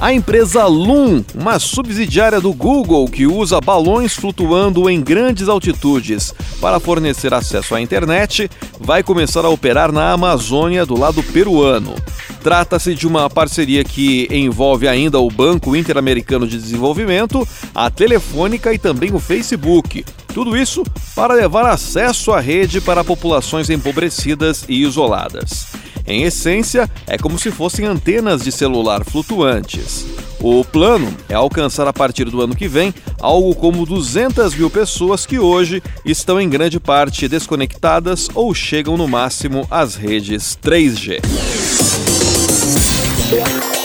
A empresa Loom, uma subsidiária do Google que usa balões flutuando em grandes altitudes para fornecer acesso à internet, vai começar a operar na Amazônia do lado peruano. Trata-se de uma parceria que envolve ainda o Banco Interamericano de Desenvolvimento, a Telefônica e também o Facebook. Tudo isso para levar acesso à rede para populações empobrecidas e isoladas. Em essência, é como se fossem antenas de celular flutuantes. O plano é alcançar a partir do ano que vem algo como 200 mil pessoas que hoje estão em grande parte desconectadas ou chegam no máximo às redes 3G. FM Drive.